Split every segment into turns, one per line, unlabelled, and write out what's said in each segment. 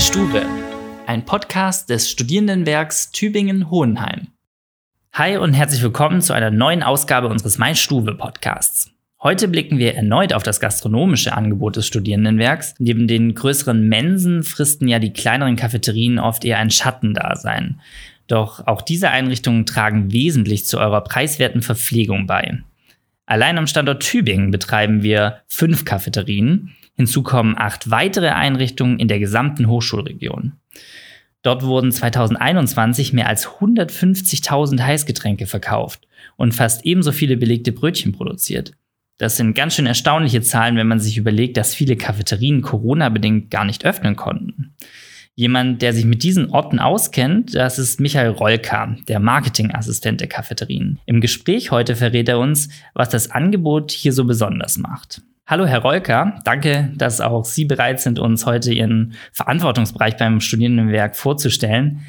Stube, ein Podcast des Studierendenwerks Tübingen-Hohenheim. Hi und herzlich willkommen zu einer neuen Ausgabe unseres Mai Stube Podcasts. Heute blicken wir erneut auf das gastronomische Angebot des Studierendenwerks. Neben den größeren Mensen fristen ja die kleineren Cafeterien oft eher ein Schattendasein. Doch auch diese Einrichtungen tragen wesentlich zu eurer preiswerten Verpflegung bei. Allein am Standort Tübingen betreiben wir fünf Cafeterien. Hinzu kommen acht weitere Einrichtungen in der gesamten Hochschulregion. Dort wurden 2021 mehr als 150.000 Heißgetränke verkauft und fast ebenso viele belegte Brötchen produziert. Das sind ganz schön erstaunliche Zahlen, wenn man sich überlegt, dass viele Cafeterien Corona-bedingt gar nicht öffnen konnten. Jemand, der sich mit diesen Orten auskennt, das ist Michael Rolka, der Marketingassistent der Cafeterien. Im Gespräch heute verrät er uns, was das Angebot hier so besonders macht. Hallo, Herr Rolka. Danke, dass auch Sie bereit sind, uns heute Ihren Verantwortungsbereich beim Studierendenwerk vorzustellen.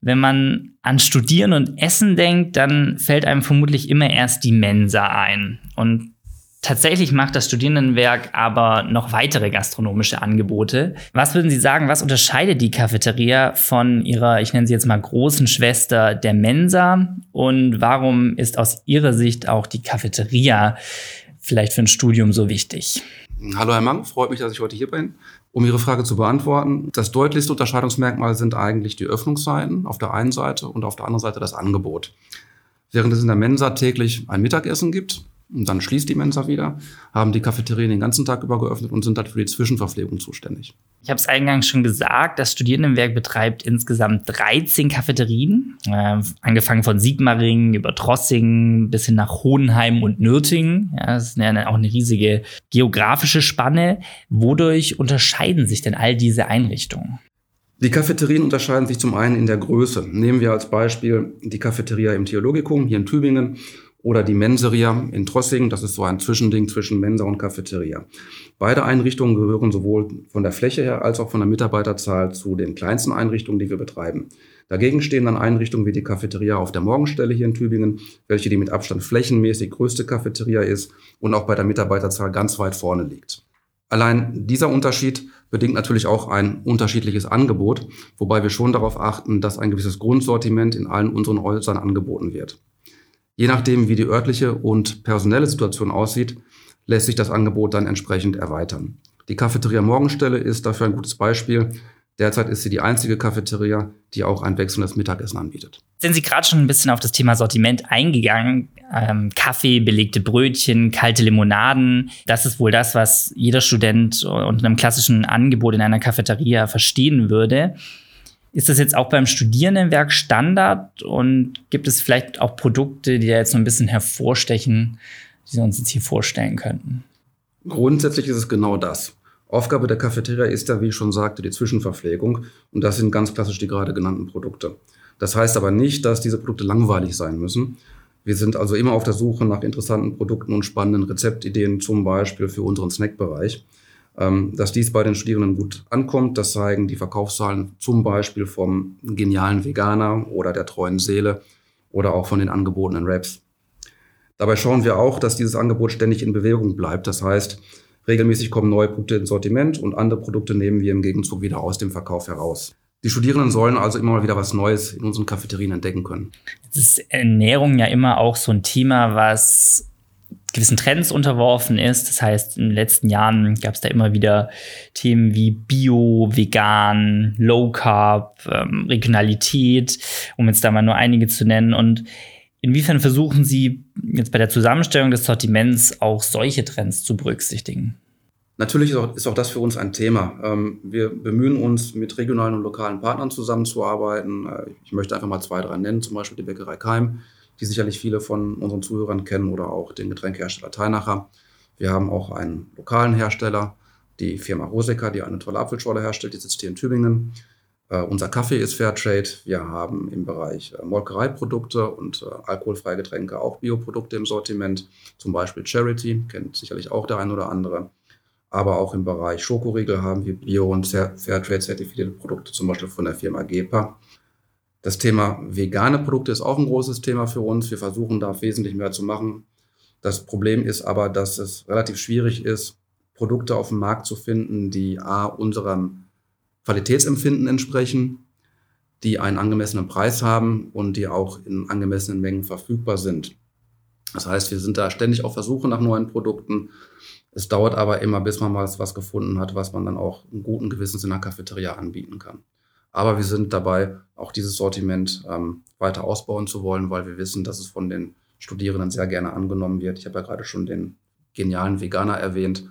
Wenn man an Studieren und Essen denkt, dann fällt einem vermutlich immer erst die Mensa ein. Und Tatsächlich macht das Studierendenwerk aber noch weitere gastronomische Angebote. Was würden Sie sagen, was unterscheidet die Cafeteria von ihrer, ich nenne sie jetzt mal großen Schwester, der Mensa? Und warum ist aus Ihrer Sicht auch die Cafeteria vielleicht für ein Studium so wichtig?
Hallo Herr Mang, freut mich, dass ich heute hier bin. Um Ihre Frage zu beantworten, das deutlichste Unterscheidungsmerkmal sind eigentlich die Öffnungszeiten auf der einen Seite und auf der anderen Seite das Angebot. Während es in der Mensa täglich ein Mittagessen gibt, und dann schließt die Mensa wieder, haben die Cafeterien den ganzen Tag über geöffnet und sind dann für die Zwischenverpflegung zuständig.
Ich habe es eingangs schon gesagt, das Studierendenwerk betreibt insgesamt 13 Cafeterien, äh, angefangen von Sigmaringen über Trossingen bis hin nach Hohenheim und Nürtingen. Ja, das ist ja auch eine riesige geografische Spanne. Wodurch unterscheiden sich denn all diese Einrichtungen?
Die Cafeterien unterscheiden sich zum einen in der Größe. Nehmen wir als Beispiel die Cafeteria im Theologikum hier in Tübingen oder die Menseria in Trossingen. Das ist so ein Zwischending zwischen Mensa und Cafeteria. Beide Einrichtungen gehören sowohl von der Fläche her als auch von der Mitarbeiterzahl zu den kleinsten Einrichtungen, die wir betreiben. Dagegen stehen dann Einrichtungen wie die Cafeteria auf der Morgenstelle hier in Tübingen, welche die mit Abstand flächenmäßig größte Cafeteria ist und auch bei der Mitarbeiterzahl ganz weit vorne liegt. Allein dieser Unterschied bedingt natürlich auch ein unterschiedliches Angebot, wobei wir schon darauf achten, dass ein gewisses Grundsortiment in allen unseren Häusern angeboten wird. Je nachdem, wie die örtliche und personelle Situation aussieht, lässt sich das Angebot dann entsprechend erweitern. Die Cafeteria Morgenstelle ist dafür ein gutes Beispiel. Derzeit ist sie die einzige Cafeteria, die auch ein wechselndes Mittagessen anbietet.
Sind Sie gerade schon ein bisschen auf das Thema Sortiment eingegangen? Ähm, Kaffee, belegte Brötchen, kalte Limonaden. Das ist wohl das, was jeder Student unter einem klassischen Angebot in einer Cafeteria verstehen würde. Ist das jetzt auch beim Studierendenwerk Standard und gibt es vielleicht auch Produkte, die da jetzt so ein bisschen hervorstechen, die Sie uns jetzt hier vorstellen könnten?
Grundsätzlich ist es genau das. Aufgabe der Cafeteria ist ja, wie ich schon sagte, die Zwischenverpflegung. Und das sind ganz klassisch die gerade genannten Produkte. Das heißt aber nicht, dass diese Produkte langweilig sein müssen. Wir sind also immer auf der Suche nach interessanten Produkten und spannenden Rezeptideen, zum Beispiel für unseren Snackbereich. Ähm, dass dies bei den Studierenden gut ankommt, das zeigen die Verkaufszahlen zum Beispiel vom genialen Veganer oder der treuen Seele oder auch von den angebotenen Raps. Dabei schauen wir auch, dass dieses Angebot ständig in Bewegung bleibt. Das heißt, regelmäßig kommen neue Produkte ins Sortiment und andere Produkte nehmen wir im Gegenzug wieder aus dem Verkauf heraus. Die Studierenden sollen also immer mal wieder was Neues in unseren Cafeterien entdecken können.
Jetzt ist Ernährung ja immer auch so ein Thema, was gewissen Trends unterworfen ist. Das heißt, in den letzten Jahren gab es da immer wieder Themen wie Bio, Vegan, Low Carb, ähm, Regionalität, um jetzt da mal nur einige zu nennen. Und inwiefern versuchen Sie jetzt bei der Zusammenstellung des Sortiments auch solche Trends zu berücksichtigen?
Natürlich ist auch, ist auch das für uns ein Thema. Ähm, wir bemühen uns, mit regionalen und lokalen Partnern zusammenzuarbeiten. Äh, ich möchte einfach mal zwei, drei nennen, zum Beispiel die Bäckerei Keim, die sicherlich viele von unseren Zuhörern kennen oder auch den Getränkehersteller Teinacher. Wir haben auch einen lokalen Hersteller, die Firma Roseca, die eine tolle Apfelschorle herstellt, die sitzt hier in Tübingen. Uh, unser Kaffee ist Fairtrade. Wir haben im Bereich uh, Molkereiprodukte und uh, alkoholfreie Getränke auch Bioprodukte im Sortiment, zum Beispiel Charity, kennt sicherlich auch der ein oder andere. Aber auch im Bereich Schokoriegel haben wir Bio- und Fairtrade-zertifizierte Produkte, zum Beispiel von der Firma GEPA. Das Thema vegane Produkte ist auch ein großes Thema für uns. Wir versuchen da wesentlich mehr zu machen. Das Problem ist aber, dass es relativ schwierig ist, Produkte auf dem Markt zu finden, die A, unserem Qualitätsempfinden entsprechen, die einen angemessenen Preis haben und die auch in angemessenen Mengen verfügbar sind. Das heißt, wir sind da ständig auf Versuche nach neuen Produkten. Es dauert aber immer, bis man mal was gefunden hat, was man dann auch einen guten Gewissens in der Cafeteria anbieten kann. Aber wir sind dabei, auch dieses Sortiment ähm, weiter ausbauen zu wollen, weil wir wissen, dass es von den Studierenden sehr gerne angenommen wird. Ich habe ja gerade schon den genialen Veganer erwähnt.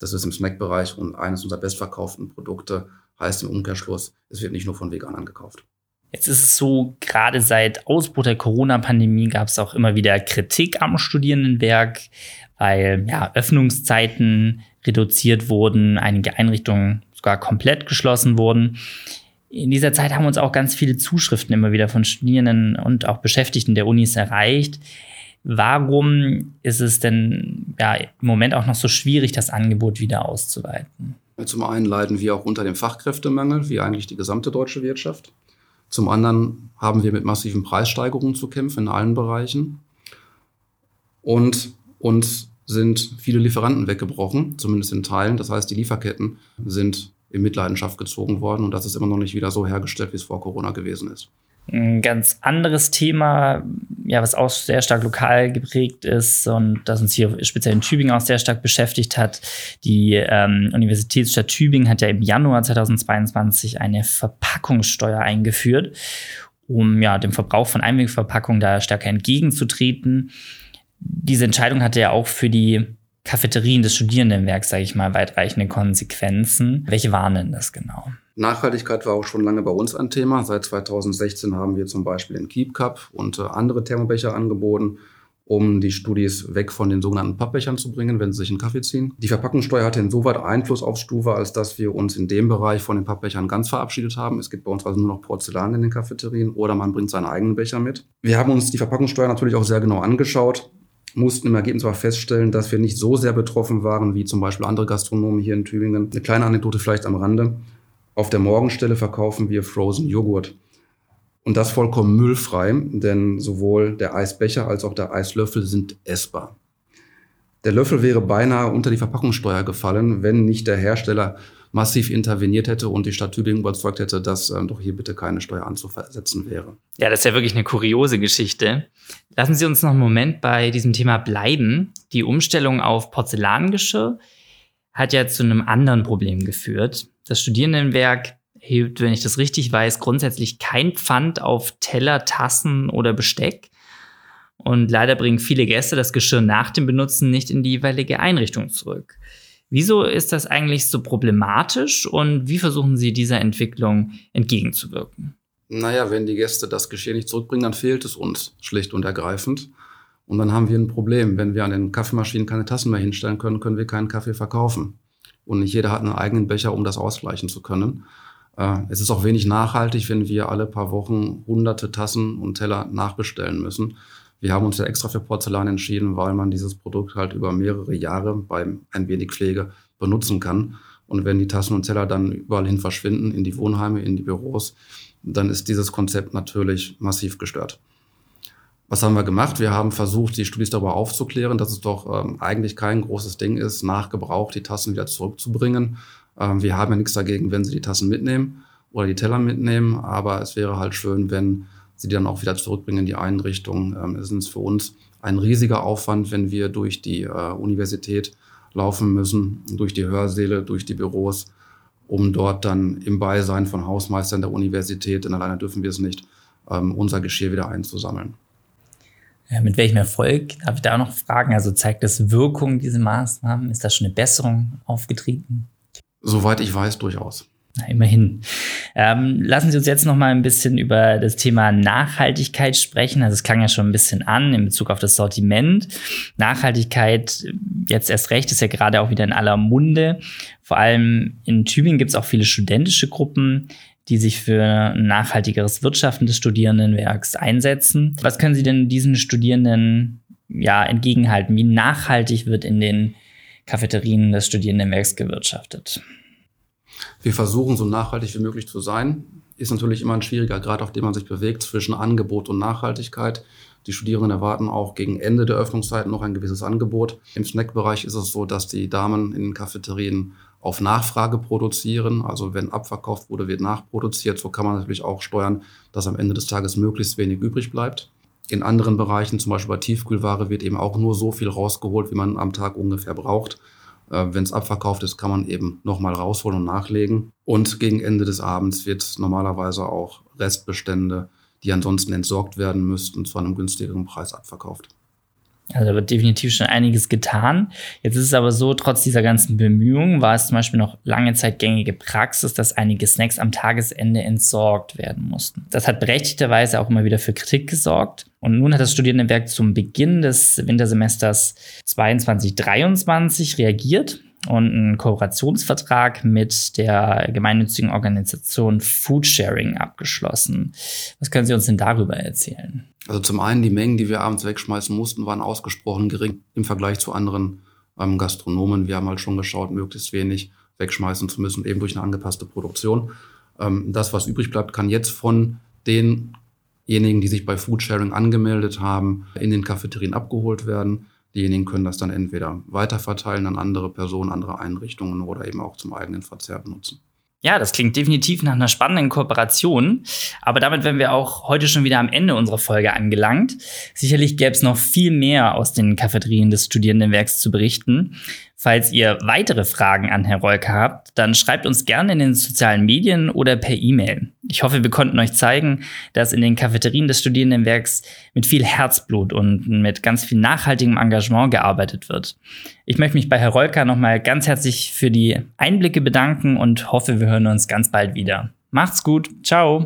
Das ist im Snackbereich und eines unserer bestverkauften Produkte heißt im Umkehrschluss, es wird nicht nur von Veganern gekauft.
Jetzt ist es so, gerade seit Ausbruch der Corona-Pandemie gab es auch immer wieder Kritik am Studierendenwerk, weil ja, Öffnungszeiten reduziert wurden, einige Einrichtungen sogar komplett geschlossen wurden. In dieser Zeit haben uns auch ganz viele Zuschriften immer wieder von Studierenden und auch Beschäftigten der Unis erreicht. Warum ist es denn ja, im Moment auch noch so schwierig, das Angebot wieder auszuweiten?
Zum einen leiden wir auch unter dem Fachkräftemangel, wie eigentlich die gesamte deutsche Wirtschaft. Zum anderen haben wir mit massiven Preissteigerungen zu kämpfen in allen Bereichen. Und uns sind viele Lieferanten weggebrochen, zumindest in Teilen. Das heißt, die Lieferketten sind in Mitleidenschaft gezogen worden und das ist immer noch nicht wieder so hergestellt, wie es vor Corona gewesen ist.
Ein ganz anderes Thema, ja, was auch sehr stark lokal geprägt ist und das uns hier speziell in Tübingen auch sehr stark beschäftigt hat. Die ähm, Universitätsstadt Tübingen hat ja im Januar 2022 eine Verpackungssteuer eingeführt, um ja dem Verbrauch von Einwegverpackungen da stärker entgegenzutreten. Diese Entscheidung hatte ja auch für die Cafeterien des Studierendenwerks, sage ich mal, weitreichende Konsequenzen. Welche waren denn das genau?
Nachhaltigkeit war auch schon lange bei uns ein Thema. Seit 2016 haben wir zum Beispiel den Keep Cup und äh, andere Thermobecher angeboten, um die Studis weg von den sogenannten Pappbechern zu bringen, wenn sie sich einen Kaffee ziehen. Die Verpackungssteuer hatte insoweit Einfluss auf Stufe, als dass wir uns in dem Bereich von den Pappbechern ganz verabschiedet haben. Es gibt bei uns also nur noch Porzellan in den Cafeterien oder man bringt seine eigenen Becher mit. Wir haben uns die Verpackungssteuer natürlich auch sehr genau angeschaut mussten im Ergebnis aber feststellen, dass wir nicht so sehr betroffen waren wie zum Beispiel andere Gastronomen hier in Tübingen. Eine kleine Anekdote vielleicht am Rande. Auf der Morgenstelle verkaufen wir Frozen Joghurt. Und das vollkommen müllfrei, denn sowohl der Eisbecher als auch der Eislöffel sind essbar. Der Löffel wäre beinahe unter die Verpackungssteuer gefallen, wenn nicht der Hersteller massiv interveniert hätte und die Stadt Tübingen überzeugt hätte, dass ähm, doch hier bitte keine Steuer anzusetzen wäre.
Ja, das ist ja wirklich eine kuriose Geschichte. Lassen Sie uns noch einen Moment bei diesem Thema bleiben. Die Umstellung auf Porzellangeschirr hat ja zu einem anderen Problem geführt. Das Studierendenwerk hebt, wenn ich das richtig weiß, grundsätzlich kein Pfand auf Teller, Tassen oder Besteck. Und leider bringen viele Gäste das Geschirr nach dem Benutzen nicht in die jeweilige Einrichtung zurück. Wieso ist das eigentlich so problematisch und wie versuchen Sie dieser Entwicklung entgegenzuwirken?
Naja, wenn die Gäste das Geschirr nicht zurückbringen, dann fehlt es uns schlicht und ergreifend. Und dann haben wir ein Problem. Wenn wir an den Kaffeemaschinen keine Tassen mehr hinstellen können, können wir keinen Kaffee verkaufen. Und nicht jeder hat einen eigenen Becher, um das ausgleichen zu können. Äh, es ist auch wenig nachhaltig, wenn wir alle paar Wochen hunderte Tassen und Teller nachbestellen müssen. Wir haben uns ja extra für Porzellan entschieden, weil man dieses Produkt halt über mehrere Jahre bei ein wenig Pflege benutzen kann. Und wenn die Tassen und Teller dann überall hin verschwinden, in die Wohnheime, in die Büros, dann ist dieses Konzept natürlich massiv gestört. Was haben wir gemacht? Wir haben versucht, die Studis darüber aufzuklären, dass es doch ähm, eigentlich kein großes Ding ist, nach Gebrauch die Tassen wieder zurückzubringen. Ähm, wir haben ja nichts dagegen, wenn sie die Tassen mitnehmen oder die Teller mitnehmen, aber es wäre halt schön, wenn sie dann auch wieder zurückbringen in die Einrichtung. Ähm, es ist für uns ein riesiger Aufwand, wenn wir durch die äh, Universität laufen müssen, durch die Hörsäle, durch die Büros, um dort dann im Beisein von Hausmeistern der Universität, denn alleine dürfen wir es nicht, ähm, unser Geschirr wieder einzusammeln.
Ja, mit welchem Erfolg? Darf ich da noch fragen? Also zeigt das Wirkung, diese Maßnahmen? Ist da schon eine Besserung aufgetreten?
Soweit ich weiß, durchaus.
Na, immerhin. Ähm, lassen Sie uns jetzt noch mal ein bisschen über das Thema Nachhaltigkeit sprechen. Also es klang ja schon ein bisschen an in Bezug auf das Sortiment. Nachhaltigkeit jetzt erst recht ist ja gerade auch wieder in aller Munde. Vor allem in Tübingen gibt es auch viele studentische Gruppen, die sich für ein nachhaltigeres Wirtschaften des Studierendenwerks einsetzen. Was können Sie denn diesen Studierenden ja entgegenhalten? Wie nachhaltig wird in den Cafeterien des Studierendenwerks gewirtschaftet?
Wir versuchen so nachhaltig wie möglich zu sein. ist natürlich immer ein schwieriger Grad, auf dem man sich bewegt zwischen Angebot und Nachhaltigkeit. Die Studierenden erwarten auch gegen Ende der Öffnungszeit noch ein gewisses Angebot. Im Snackbereich ist es so, dass die Damen in den Cafeterien auf Nachfrage produzieren. Also wenn abverkauft wurde, wird nachproduziert. So kann man natürlich auch steuern, dass am Ende des Tages möglichst wenig übrig bleibt. In anderen Bereichen, zum Beispiel bei Tiefkühlware, wird eben auch nur so viel rausgeholt, wie man am Tag ungefähr braucht. Äh, wenn es abverkauft ist, kann man eben nochmal rausholen und nachlegen. Und gegen Ende des Abends wird normalerweise auch Restbestände, die ansonsten entsorgt werden müssten, zu einem günstigeren Preis abverkauft.
Also da wird definitiv schon einiges getan. Jetzt ist es aber so, trotz dieser ganzen Bemühungen war es zum Beispiel noch lange Zeit gängige Praxis, dass einige Snacks am Tagesende entsorgt werden mussten. Das hat berechtigterweise auch immer wieder für Kritik gesorgt. Und nun hat das Studierendenwerk zum Beginn des Wintersemesters 22-23 reagiert und einen Kooperationsvertrag mit der gemeinnützigen Organisation Foodsharing abgeschlossen. Was können Sie uns denn darüber erzählen?
Also zum einen die Mengen, die wir abends wegschmeißen mussten, waren ausgesprochen gering im Vergleich zu anderen ähm, Gastronomen. Wir haben halt schon geschaut, möglichst wenig wegschmeißen zu müssen, eben durch eine angepasste Produktion. Ähm, das, was übrig bleibt, kann jetzt von denjenigen, die sich bei Foodsharing angemeldet haben, in den Cafeterien abgeholt werden. Diejenigen können das dann entweder weiterverteilen an andere Personen, andere Einrichtungen oder eben auch zum eigenen Verzehr benutzen.
Ja, das klingt definitiv nach einer spannenden Kooperation. Aber damit wären wir auch heute schon wieder am Ende unserer Folge angelangt. Sicherlich gäbe es noch viel mehr aus den Cafeterien des Studierendenwerks zu berichten. Falls ihr weitere Fragen an Herr Rolke habt, dann schreibt uns gerne in den sozialen Medien oder per E-Mail. Ich hoffe, wir konnten euch zeigen, dass in den Cafeterien des Studierendenwerks mit viel Herzblut und mit ganz viel nachhaltigem Engagement gearbeitet wird. Ich möchte mich bei Herr Rolka nochmal ganz herzlich für die Einblicke bedanken und hoffe, wir hören uns ganz bald wieder. Macht's gut. Ciao.